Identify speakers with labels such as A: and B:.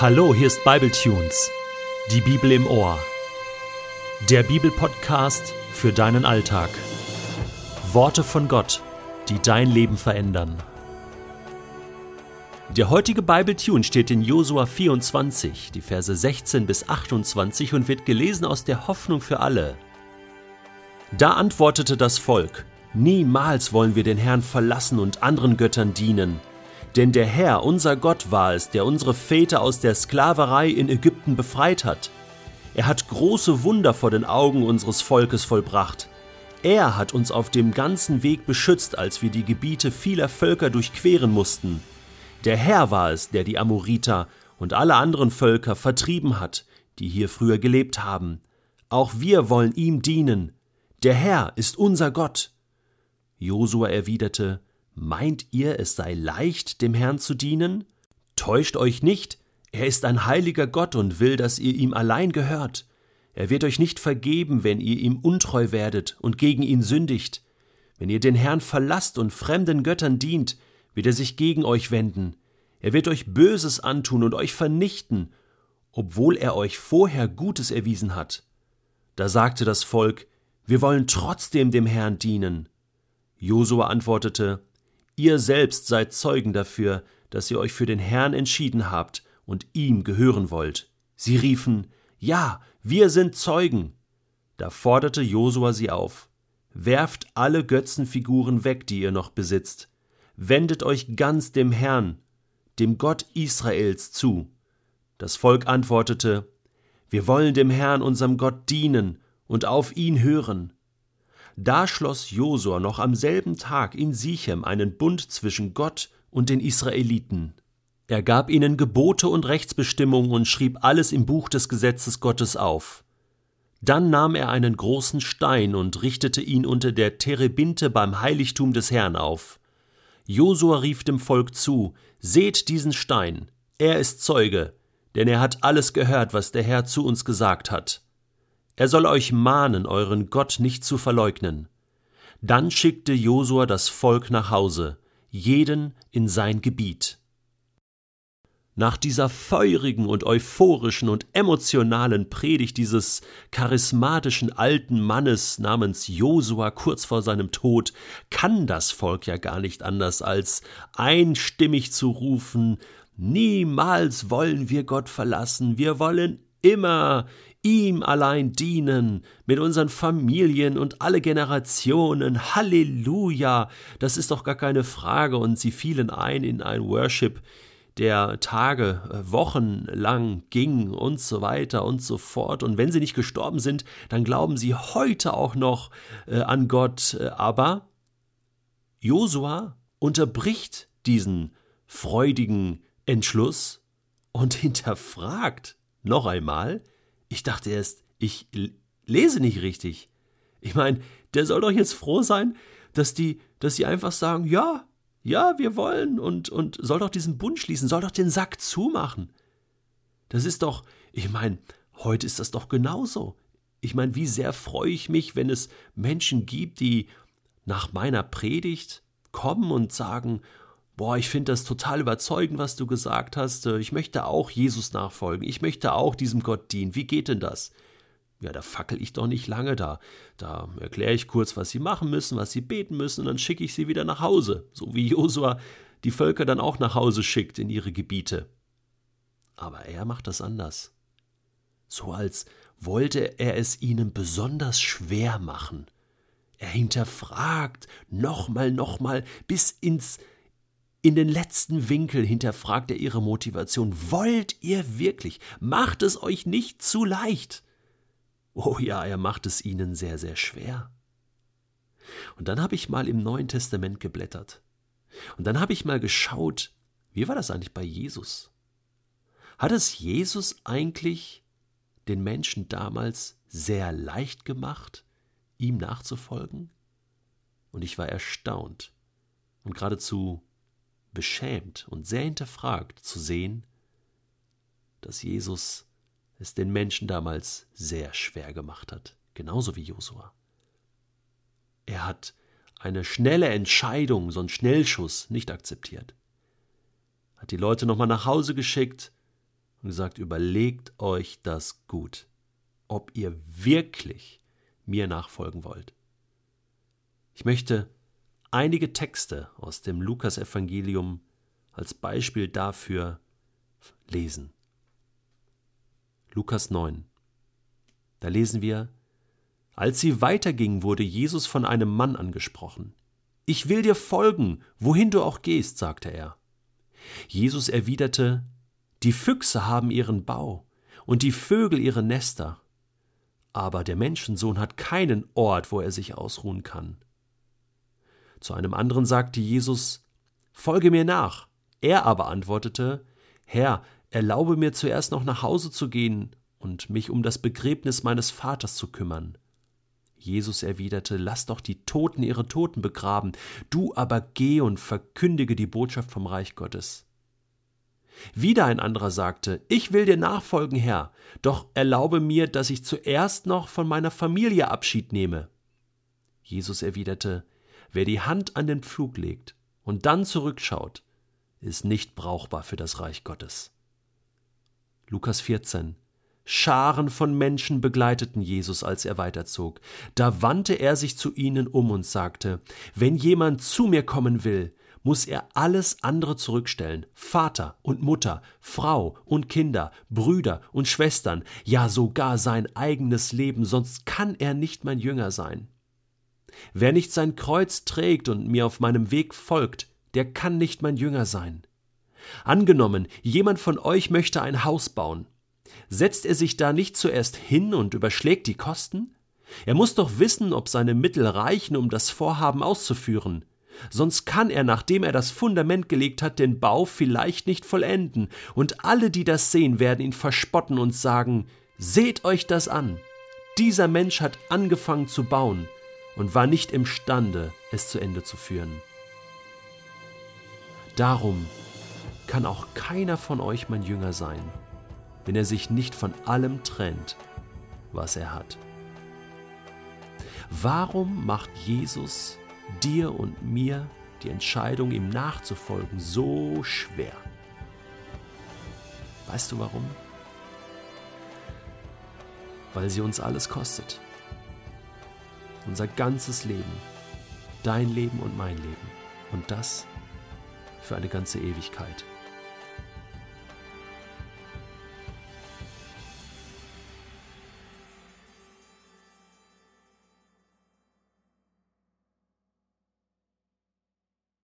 A: Hallo, hier ist Bibletunes, die Bibel im Ohr. Der Bibelpodcast für deinen Alltag. Worte von Gott, die dein Leben verändern. Der heutige Bibletune steht in Josua 24, die Verse 16 bis 28 und wird gelesen aus der Hoffnung für alle. Da antwortete das Volk: Niemals wollen wir den Herrn verlassen und anderen Göttern dienen. Denn der Herr, unser Gott, war es, der unsere Väter aus der Sklaverei in Ägypten befreit hat. Er hat große Wunder vor den Augen unseres Volkes vollbracht. Er hat uns auf dem ganzen Weg beschützt, als wir die Gebiete vieler Völker durchqueren mussten. Der Herr war es, der die Amoriter und alle anderen Völker vertrieben hat, die hier früher gelebt haben. Auch wir wollen ihm dienen. Der Herr ist unser Gott. Josua erwiderte, Meint ihr, es sei leicht, dem Herrn zu dienen? Täuscht euch nicht, er ist ein heiliger Gott und will, dass ihr ihm allein gehört. Er wird euch nicht vergeben, wenn ihr ihm untreu werdet und gegen ihn sündigt. Wenn ihr den Herrn verlasst und fremden Göttern dient, wird er sich gegen euch wenden. Er wird euch Böses antun und euch vernichten, obwohl er euch vorher Gutes erwiesen hat. Da sagte das Volk, wir wollen trotzdem dem Herrn dienen. Josua antwortete, Ihr selbst seid Zeugen dafür, dass ihr euch für den Herrn entschieden habt und ihm gehören wollt. Sie riefen, Ja, wir sind Zeugen. Da forderte Josua sie auf, Werft alle Götzenfiguren weg, die ihr noch besitzt. Wendet euch ganz dem Herrn, dem Gott Israels, zu. Das Volk antwortete, Wir wollen dem Herrn, unserem Gott, dienen und auf ihn hören. Da schloss Josua noch am selben Tag in Sichem einen Bund zwischen Gott und den Israeliten. Er gab ihnen Gebote und Rechtsbestimmungen und schrieb alles im Buch des Gesetzes Gottes auf. Dann nahm er einen großen Stein und richtete ihn unter der Terebinte beim Heiligtum des Herrn auf. Josua rief dem Volk zu: Seht diesen Stein, er ist Zeuge, denn er hat alles gehört, was der Herr zu uns gesagt hat. Er soll euch mahnen, euren Gott nicht zu verleugnen. Dann schickte Josua das Volk nach Hause, jeden in sein Gebiet. Nach dieser feurigen und euphorischen und emotionalen Predigt dieses charismatischen alten Mannes namens Josua kurz vor seinem Tod kann das Volk ja gar nicht anders als einstimmig zu rufen Niemals wollen wir Gott verlassen, wir wollen immer ihm allein dienen, mit unseren Familien und alle Generationen. Halleluja! Das ist doch gar keine Frage. Und sie fielen ein in ein Worship, der Tage, äh, Wochen lang ging und so weiter und so fort. Und wenn sie nicht gestorben sind, dann glauben sie heute auch noch äh, an Gott. Äh, aber Josua unterbricht diesen freudigen Entschluss und hinterfragt noch einmal, ich dachte erst, ich lese nicht richtig. Ich meine, der soll doch jetzt froh sein, dass die, dass sie einfach sagen, ja, ja, wir wollen und, und soll doch diesen Bund schließen, soll doch den Sack zumachen. Das ist doch, ich meine, heute ist das doch genauso. Ich meine, wie sehr freue ich mich, wenn es Menschen gibt, die nach meiner Predigt kommen und sagen, boah, ich finde das total überzeugend, was du gesagt hast. Äh, ich möchte auch Jesus nachfolgen. Ich möchte auch diesem Gott dienen. Wie geht denn das? Ja, da fackel ich doch nicht lange da. Da erkläre ich kurz, was sie machen müssen, was sie beten müssen, und dann schicke ich sie wieder nach Hause, so wie Josua die Völker dann auch nach Hause schickt in ihre Gebiete. Aber er macht das anders. So als wollte er es ihnen besonders schwer machen. Er hinterfragt nochmal, nochmal, bis ins in den letzten Winkel hinterfragt er ihre Motivation. Wollt ihr wirklich? Macht es euch nicht zu leicht? Oh ja, er macht es ihnen sehr, sehr schwer. Und dann habe ich mal im Neuen Testament geblättert. Und dann habe ich mal geschaut, wie war das eigentlich bei Jesus? Hat es Jesus eigentlich den Menschen damals sehr leicht gemacht, ihm nachzufolgen? Und ich war erstaunt und geradezu beschämt und sehr hinterfragt zu sehen, dass Jesus es den Menschen damals sehr schwer gemacht hat, genauso wie Josua. Er hat eine schnelle Entscheidung, so einen Schnellschuss nicht akzeptiert. Hat die Leute nochmal nach Hause geschickt und gesagt, überlegt euch das gut, ob ihr wirklich mir nachfolgen wollt. Ich möchte einige Texte aus dem Lukasevangelium als Beispiel dafür lesen. Lukas 9. Da lesen wir, als sie weitergingen, wurde Jesus von einem Mann angesprochen. Ich will dir folgen, wohin du auch gehst, sagte er. Jesus erwiderte, Die Füchse haben ihren Bau und die Vögel ihre Nester, aber der Menschensohn hat keinen Ort, wo er sich ausruhen kann. Zu einem anderen sagte Jesus, Folge mir nach. Er aber antwortete, Herr, erlaube mir zuerst noch nach Hause zu gehen und mich um das Begräbnis meines Vaters zu kümmern. Jesus erwiderte, Lass doch die Toten ihre Toten begraben, du aber geh und verkündige die Botschaft vom Reich Gottes. Wieder ein anderer sagte, Ich will dir nachfolgen, Herr, doch erlaube mir, dass ich zuerst noch von meiner Familie Abschied nehme. Jesus erwiderte, Wer die Hand an den Pflug legt und dann zurückschaut, ist nicht brauchbar für das Reich Gottes. Lukas 14 Scharen von Menschen begleiteten Jesus, als er weiterzog. Da wandte er sich zu ihnen um und sagte, Wenn jemand zu mir kommen will, muss er alles andere zurückstellen, Vater und Mutter, Frau und Kinder, Brüder und Schwestern, ja sogar sein eigenes Leben, sonst kann er nicht mein Jünger sein. Wer nicht sein Kreuz trägt und mir auf meinem Weg folgt, der kann nicht mein Jünger sein. Angenommen, jemand von euch möchte ein Haus bauen. Setzt er sich da nicht zuerst hin und überschlägt die Kosten? Er muss doch wissen, ob seine Mittel reichen, um das Vorhaben auszuführen. Sonst kann er, nachdem er das Fundament gelegt hat, den Bau vielleicht nicht vollenden, und alle, die das sehen, werden ihn verspotten und sagen Seht euch das an. Dieser Mensch hat angefangen zu bauen und war nicht imstande, es zu Ende zu führen. Darum kann auch keiner von euch mein Jünger sein, wenn er sich nicht von allem trennt, was er hat. Warum macht Jesus dir und mir die Entscheidung, ihm nachzufolgen, so schwer? Weißt du warum? Weil sie uns alles kostet. Unser ganzes Leben, dein Leben und mein Leben. Und das für eine ganze Ewigkeit.